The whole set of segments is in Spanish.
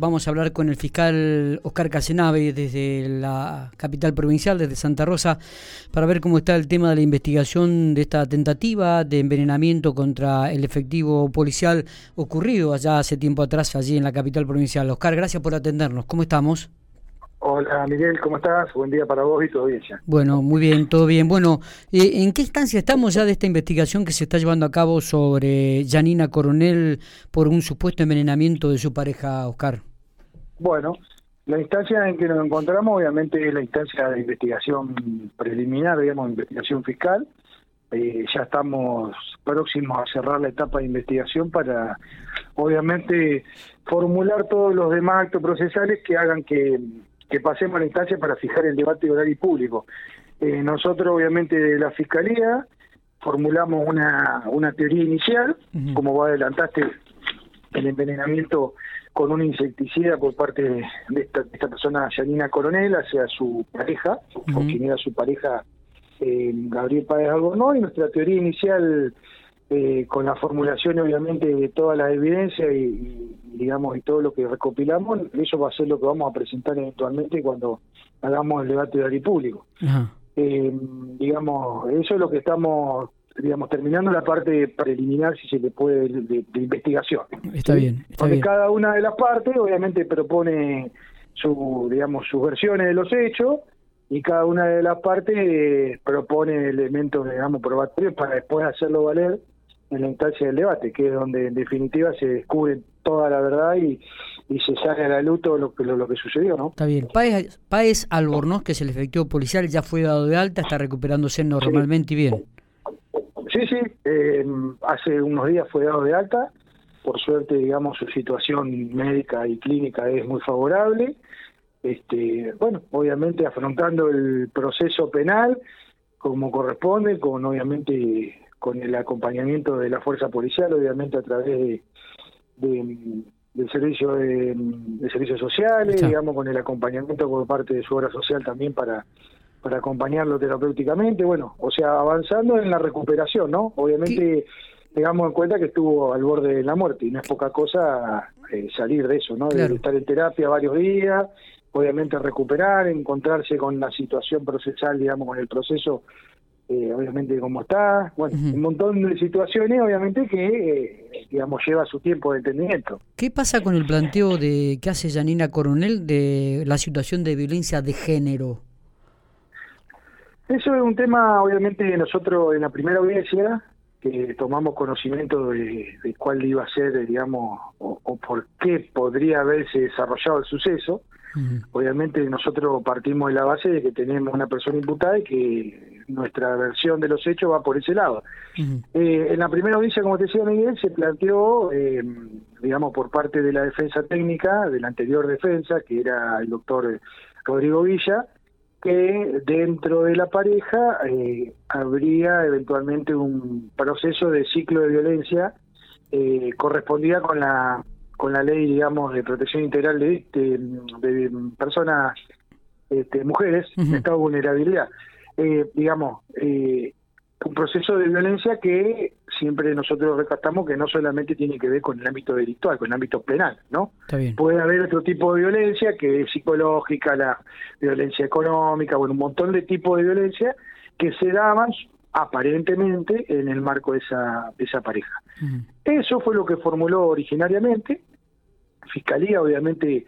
vamos a hablar con el fiscal Oscar Casenave desde la capital provincial, desde Santa Rosa, para ver cómo está el tema de la investigación de esta tentativa de envenenamiento contra el efectivo policial ocurrido allá hace tiempo atrás, allí en la capital provincial. Oscar, gracias por atendernos. ¿Cómo estamos? Hola Miguel, ¿cómo estás? Buen día para vos y tu audiencia. Bueno, muy bien, todo bien. Bueno, eh, ¿en qué instancia estamos ya de esta investigación que se está llevando a cabo sobre Janina Coronel por un supuesto envenenamiento de su pareja Oscar? Bueno, la instancia en que nos encontramos obviamente es la instancia de investigación preliminar, digamos, investigación fiscal. Eh, ya estamos próximos a cerrar la etapa de investigación para, obviamente, formular todos los demás actos procesales que hagan que que pasemos a la instancia para fijar el debate horario público. Eh, nosotros, obviamente, de la Fiscalía formulamos una, una teoría inicial, como vos adelantaste, el envenenamiento con un insecticida por parte de esta, persona, Janina Coronel, hacia su pareja, uh quien era su pareja, eh, Gabriel Páez Albornoz, y nuestra teoría inicial eh, con la formulación obviamente de todas las evidencias y, digamos y todo lo que recopilamos, eso va a ser lo que vamos a presentar eventualmente cuando hagamos el debate de área público. Eh, digamos, eso es lo que estamos digamos terminando la parte preliminar si se le puede de, investigación. Está bien. Está Donde cada una de las partes obviamente propone su digamos sus versiones de los hechos y cada una de las partes propone elementos digamos probatorios para después hacerlo valer en la instancia del debate, que es donde en definitiva se descubre toda la verdad y, se sale a la luz todo lo que, lo, que sucedió, ¿no? Está bien. Páez, Albornoz, que es el efectivo policial, ya fue dado de alta, está recuperándose normalmente y bien. Eh, hace unos días fue dado de alta, por suerte, digamos, su situación médica y clínica es muy favorable. Este, bueno, obviamente afrontando el proceso penal como corresponde, con obviamente con el acompañamiento de la fuerza policial, obviamente a través de, del servicio de, servicios sociales, digamos, con el acompañamiento por parte de su obra social también para para acompañarlo terapéuticamente, bueno, o sea, avanzando en la recuperación, ¿no? Obviamente tengamos en cuenta que estuvo al borde de la muerte y no es poca cosa eh, salir de eso, ¿no? De estar en terapia varios días, obviamente recuperar, encontrarse con la situación procesal, digamos, con el proceso eh, obviamente cómo está, bueno, un montón de situaciones, obviamente, que, eh, digamos, lleva su tiempo de entendimiento. ¿Qué pasa con el planteo de que hace Janina Coronel de la situación de violencia de género? Eso es un tema, obviamente, nosotros en la primera audiencia, que tomamos conocimiento de, cuál iba a ser, digamos, o, por qué podría haberse desarrollado el suceso. Obviamente nosotros partimos de la base de que tenemos una persona imputada y que nuestra versión de los hechos va por ese lado. Eh, en la primera audiencia, como te decía Miguel, se planteó, eh, digamos, por parte de la defensa técnica, de la anterior defensa, que era el doctor Rodrigo Villa, que dentro de la pareja eh, habría eventualmente un proceso de ciclo de violencia eh, correspondida con la con la ley digamos de protección integral de, de, personas este, mujeres en estado de vulnerabilidad. Eh, digamos, eh, un proceso de violencia que siempre nosotros recatamos que no solamente tiene que ver con el ámbito delictual, con el ámbito penal, ¿no? Puede haber otro tipo de violencia que es psicológica, la violencia económica, bueno, un montón de tipos de violencia que se daban aparentemente en el marco de esa, esa pareja. Eso fue lo que formuló originariamente. Fiscalía, obviamente,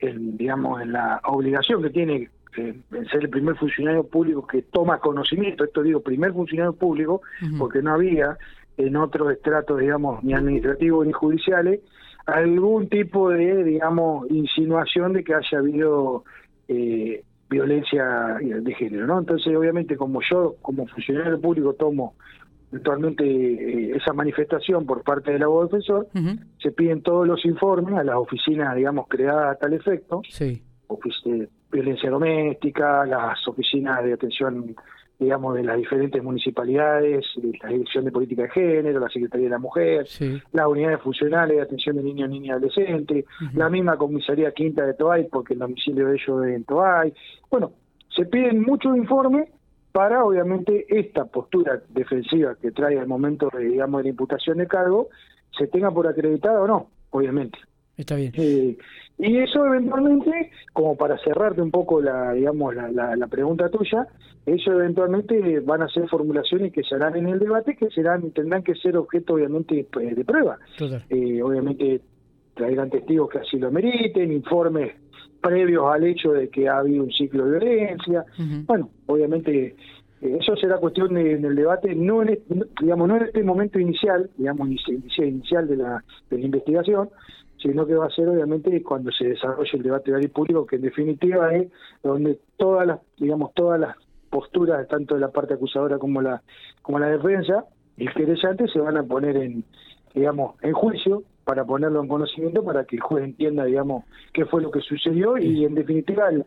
digamos, en la obligación que tiene en ser el primer funcionario público que toma conocimiento, esto digo, primer funcionario público, porque no había en otros estratos, digamos, ni administrativos ni judiciales, algún tipo de, digamos, insinuación de que haya habido eh, violencia de género, ¿no? Entonces, obviamente, como yo, como funcionario público, tomo actualmente eh, esa manifestación por parte del abogado defensor, se piden todos los informes a las oficinas, digamos, creadas a tal efecto, sí. Violencia doméstica, las oficinas de atención, digamos, de las diferentes municipalidades, la Dirección de Política de Género, la Secretaría de la Mujer, las unidades funcionales de atención de niños, niñas y adolescentes, la misma comisaría quinta de Toay, porque el domicilio de ellos es en Toay. Bueno, se piden muchos informes para, obviamente, esta postura defensiva que trae al momento, de, digamos, de la imputación de cargo, se tenga por acreditada o no, obviamente. Está bien. Eh, y eso eventualmente, como para cerrarte un poco la, digamos, la, la, pregunta tuya, eso eventualmente van a ser formulaciones que se harán en el debate, que serán tendrán que ser objeto, obviamente, pues, de prueba. Eh, obviamente traigan testigos que así lo meriten, informes previos al hecho de que ha habido un ciclo de violencia. Bueno, obviamente eh, eso será cuestión en el debate, no en, este, digamos, no en este momento inicial, digamos, inicial de la, de la investigación, sino que va a ser obviamente cuando se desarrolle el debate de público, que en definitiva es donde todas las, digamos, todas las posturas, tanto de la parte acusadora como la, como la defensa, y el querellante se van a poner en, digamos, en juicio para ponerlo en conocimiento para que el juez entienda, digamos, qué fue lo que sucedió y en definitiva el,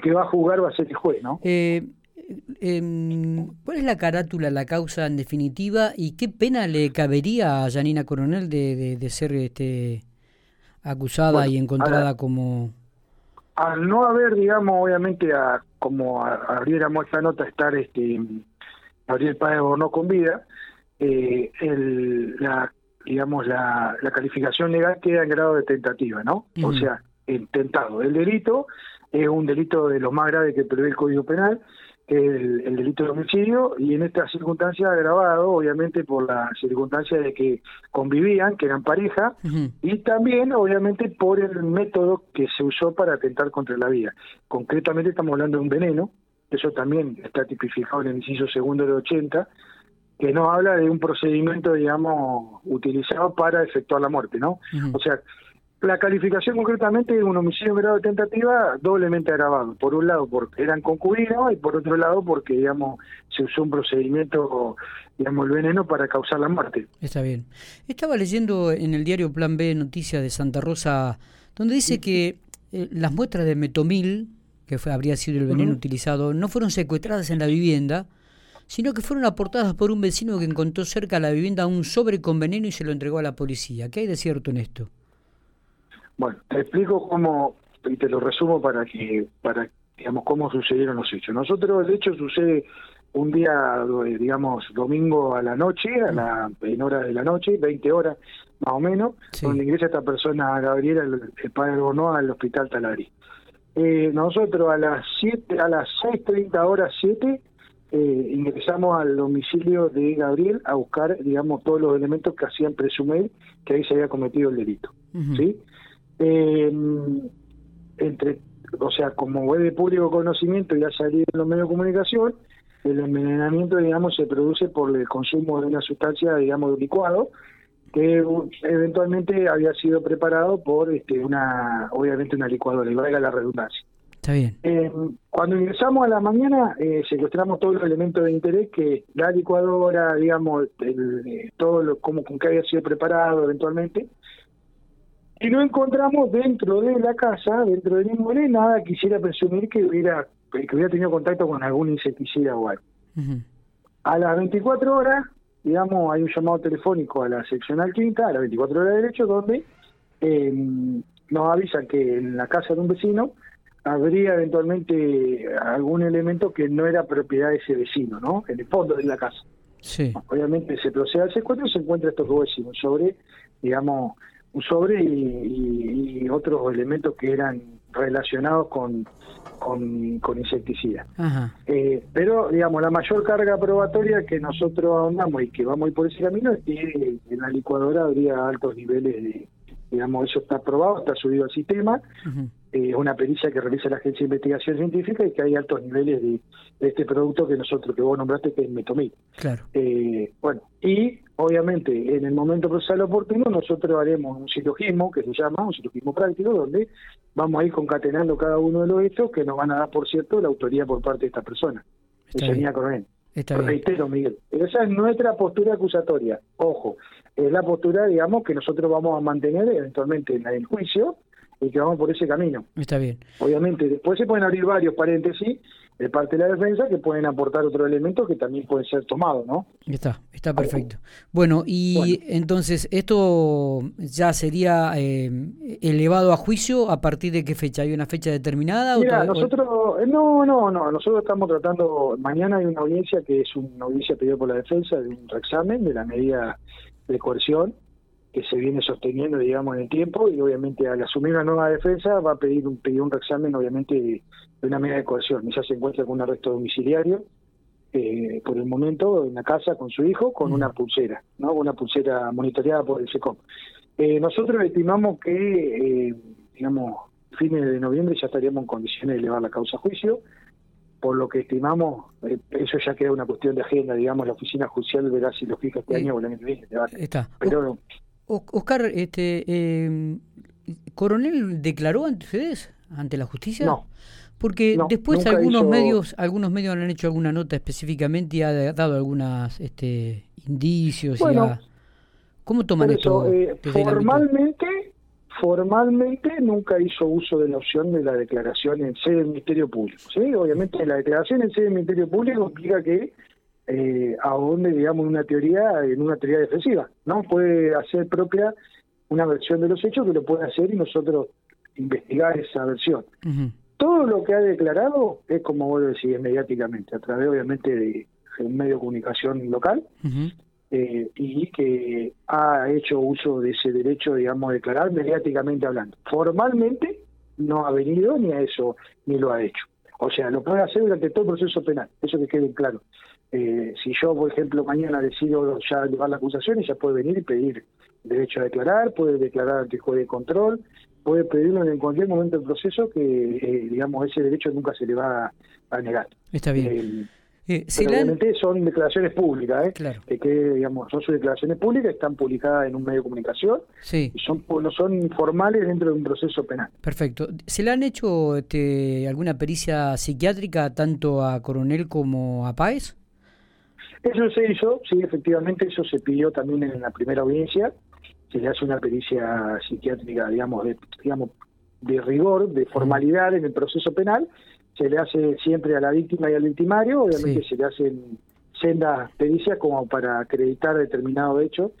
que va a jugar va a ser el juez, ¿no? Eh, em, ¿Cuál es la carátula, la causa en definitiva y qué pena le cabería a Janina Coronel de, de, ser este acusada y encontrada como... Al no haber, digamos, obviamente, a, como abriéramos esta nota, estar este Gabriel Páez no con vida, eh, el, la digamos, la, la, calificación legal queda en grado de tentativa, ¿no? O sea, intentado. El delito es un delito de los más graves que prevé el Código Penal, que es el, delito de homicidio, y en esta circunstancia agravado, obviamente, por la circunstancia de que convivían, que eran pareja, y también, obviamente, por el método que se usó para atentar contra la vida. Concretamente estamos hablando de un veneno, eso también está tipificado en el inciso segundo de 80, que no habla de un procedimiento, digamos, utilizado para efectuar la muerte, ¿no? O sea, la calificación concretamente es un homicidio en grado de tentativa doblemente agravado. Por un lado, porque eran concubinos y por otro lado, porque, digamos, se usó un procedimiento, digamos, el veneno para causar la muerte. Está bien. Estaba leyendo en el diario Plan B Noticias de Santa Rosa, donde dice que eh, las muestras de metomil, que fue, habría sido el veneno utilizado, no fueron secuestradas en la vivienda, sino que fueron aportadas por un vecino que encontró cerca de la vivienda un sobre con veneno y se lo entregó a la policía. ¿Qué hay de cierto en esto? Bueno, te explico cómo, y te lo resumo para que, para digamos, cómo sucedieron los hechos. Nosotros, el hecho sucede un día, digamos, domingo a la noche, a la, en hora de la noche, 20 horas más o menos, donde ingresa esta persona, Gabriela, el, padre Bono, al hospital Talarí. Eh, nosotros a las 7, a las 6.30 horas 7, eh, ingresamos al domicilio de Gabriel a buscar, digamos, todos los elementos que hacían presumir que ahí se había cometido el delito. ¿sí? Eh, entre, o sea, como es de público conocimiento y ha salido en los medios de comunicación, el envenenamiento, digamos, se produce por el consumo de una sustancia, digamos, licuado, que eventualmente había sido preparado por este, una, obviamente, una licuadora, y valga la redundancia. Eh, cuando ingresamos a la mañana, eh, secuestramos todos los elementos de interés que la licuadora, digamos, eh, todo lo, como con que había sido preparado eventualmente, y no encontramos dentro de la casa, dentro del inmueble, nada quisiera presumir que hubiera, que hubiera tenido contacto con algún insecticida o algo. A las 24 horas, digamos, hay un llamado telefónico a la seccional quinta, a las 24 horas de derecho, donde nos avisan que en la casa de un vecino habría eventualmente algún elemento que no era propiedad de ese vecino, ¿no? En el fondo de la casa. Sí. Obviamente se procede al secuestro y se encuentra esto que vos decís, un sobre, digamos, un sobre y, otros elementos que eran relacionados con, con, con insecticidas. Eh, pero, digamos, la mayor carga probatoria que nosotros andamos y que vamos a ir por ese camino es que en la licuadora habría altos niveles de, digamos, eso está probado, está subido al sistema, es una pericia que realiza la Agencia de Investigación Científica y que hay altos niveles de, este producto que nosotros, que vos nombraste, que es metomil. Claro. Eh, bueno, y obviamente en el momento procesal oportuno nosotros haremos un silogismo que se llama un silogismo práctico donde vamos a ir concatenando cada uno de los hechos que nos van a dar, por cierto, la autoría por parte de esta persona, Está Coronel. Está Reitero, Miguel. Esa es nuestra postura acusatoria. Ojo, es la postura, digamos, que nosotros vamos a mantener eventualmente en el juicio y que vamos por ese camino. Está bien. Obviamente, después se pueden abrir varios paréntesis de parte de la defensa que pueden aportar otros elementos que también pueden ser tomados, ¿no? Está, está perfecto. Bueno, y entonces, ¿esto ya sería eh, elevado a juicio a partir de qué fecha? ¿Hay una fecha determinada? Mira, nosotros, eh, no, no, no, nosotros estamos tratando, mañana hay una audiencia que es una audiencia pedida por la defensa de un reexamen de la medida de coerción que se viene sosteniendo, digamos, en el tiempo y obviamente al asumir una nueva defensa va a pedir un, pedir un reexamen, obviamente, de, una medida de coerción. Ya se encuentra con un arresto domiciliario eh, por el momento en la casa con su hijo con una pulsera, ¿no? Una pulsera monitoreada por el SECOM. Eh, nosotros estimamos que, eh, digamos, fines de noviembre ya estaríamos en condiciones de elevar la causa a juicio por lo que estimamos, eh, eso ya queda una cuestión de agenda, digamos, la oficina judicial verá si lo fija este año o el año que viene. Está. Pero, Oscar, este, eh, ¿Coronel declaró ante ustedes, ante la justicia? No. Porque después algunos medios algunos medios han hecho alguna nota específicamente y ha dado algunos este, indicios. ¿Cómo toman esto? Eh, formalmente formalmente nunca hizo uso de la opción de la declaración en sede del Ministerio Público. ¿sí? Obviamente la declaración en sede del Ministerio Público implica que eh, donde digamos, una teoría, en una teoría defensiva, ¿no? Puede hacer propia una versión de los hechos que lo puede hacer y nosotros investigar esa versión. Todo lo que ha declarado es, como vos decís, mediáticamente, a través obviamente de, un medio de comunicación local, eh, y que ha hecho uso de ese derecho, digamos, de declarar mediáticamente hablando. Formalmente no ha venido ni a eso, ni lo ha hecho. O sea, lo puede hacer durante todo el proceso penal, eso que quede claro. Eh, si yo, por ejemplo, mañana decido ya llevar la acusación, ella puede venir y pedir derecho a declarar, puede declarar ante el juez de control, puede pedirlo en cualquier momento del proceso que, eh, digamos, ese derecho nunca se le va a, negar. Está bien. Eh, obviamente son declaraciones públicas, ¿eh? Claro. Que, digamos, son sus declaraciones públicas, están publicadas en un medio de comunicación sí. y son, no son informales dentro de un proceso penal. Perfecto. ¿Se le han hecho este, alguna pericia psiquiátrica tanto a Coronel como a Páez? Eso se hizo, sí, efectivamente, eso se pidió también en la primera audiencia. Se le hace una pericia psiquiátrica, digamos, de, digamos, de rigor, de formalidad en el proceso penal. Se le hace siempre a la víctima y al victimario, obviamente se le hacen sendas pericias como para acreditar determinado hecho,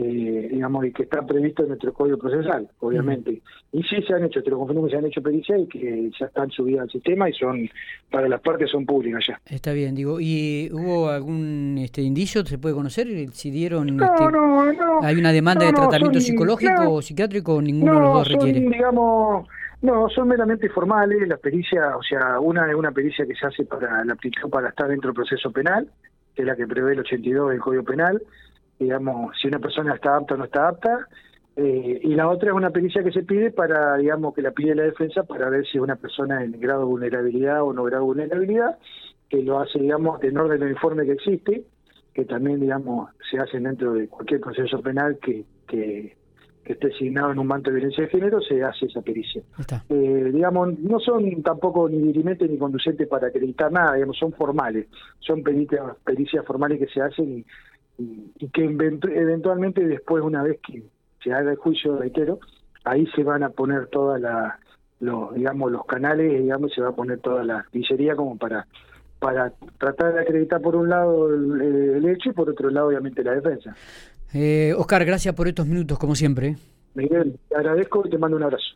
eh, digamos, y que está previsto en nuestro código procesal, obviamente. Y sí se han hecho, te lo confirmo que se han hecho pericias y que ya están subidas al sistema y son, para las partes son públicas ya. Está bien, digo, ¿y hubo algún este indicio, se puede conocer, si dieron... No, este, no, no. ¿Hay una demanda de tratamiento psicológico o psiquiátrico ninguno de los dos requiere? digamos no, son meramente formales. Las pericias, o sea, una es una pericia que se hace para la aptitud para estar dentro del proceso penal, que es la que prevé el 82 del Código Penal. Digamos, si una persona está apta o no está apta. Eh, y la otra es una pericia que se pide para, digamos, que la pide la defensa para ver si es una persona en grado de vulnerabilidad o no grado de vulnerabilidad, que lo hace, digamos, en orden del informe que existe, que también, digamos, se hace dentro de cualquier proceso penal que, que que esté asignado en un manto de violencia de género, se hace esa pericia. Eh, digamos, no son tampoco ni dirimentes ni conducentes para acreditar nada, digamos, son formales, son pericias, pericias formales que se hacen y, que eventualmente después, una vez que se haga el juicio, reitero, ahí se van a poner todas las, los, digamos, los canales, digamos, se va a poner toda la pizzería como para para tratar de acreditar por un lado el, hecho y por otro lado obviamente la defensa. Eh, Oscar, gracias por estos minutos, como siempre. Miguel, te agradezco y te mando un abrazo.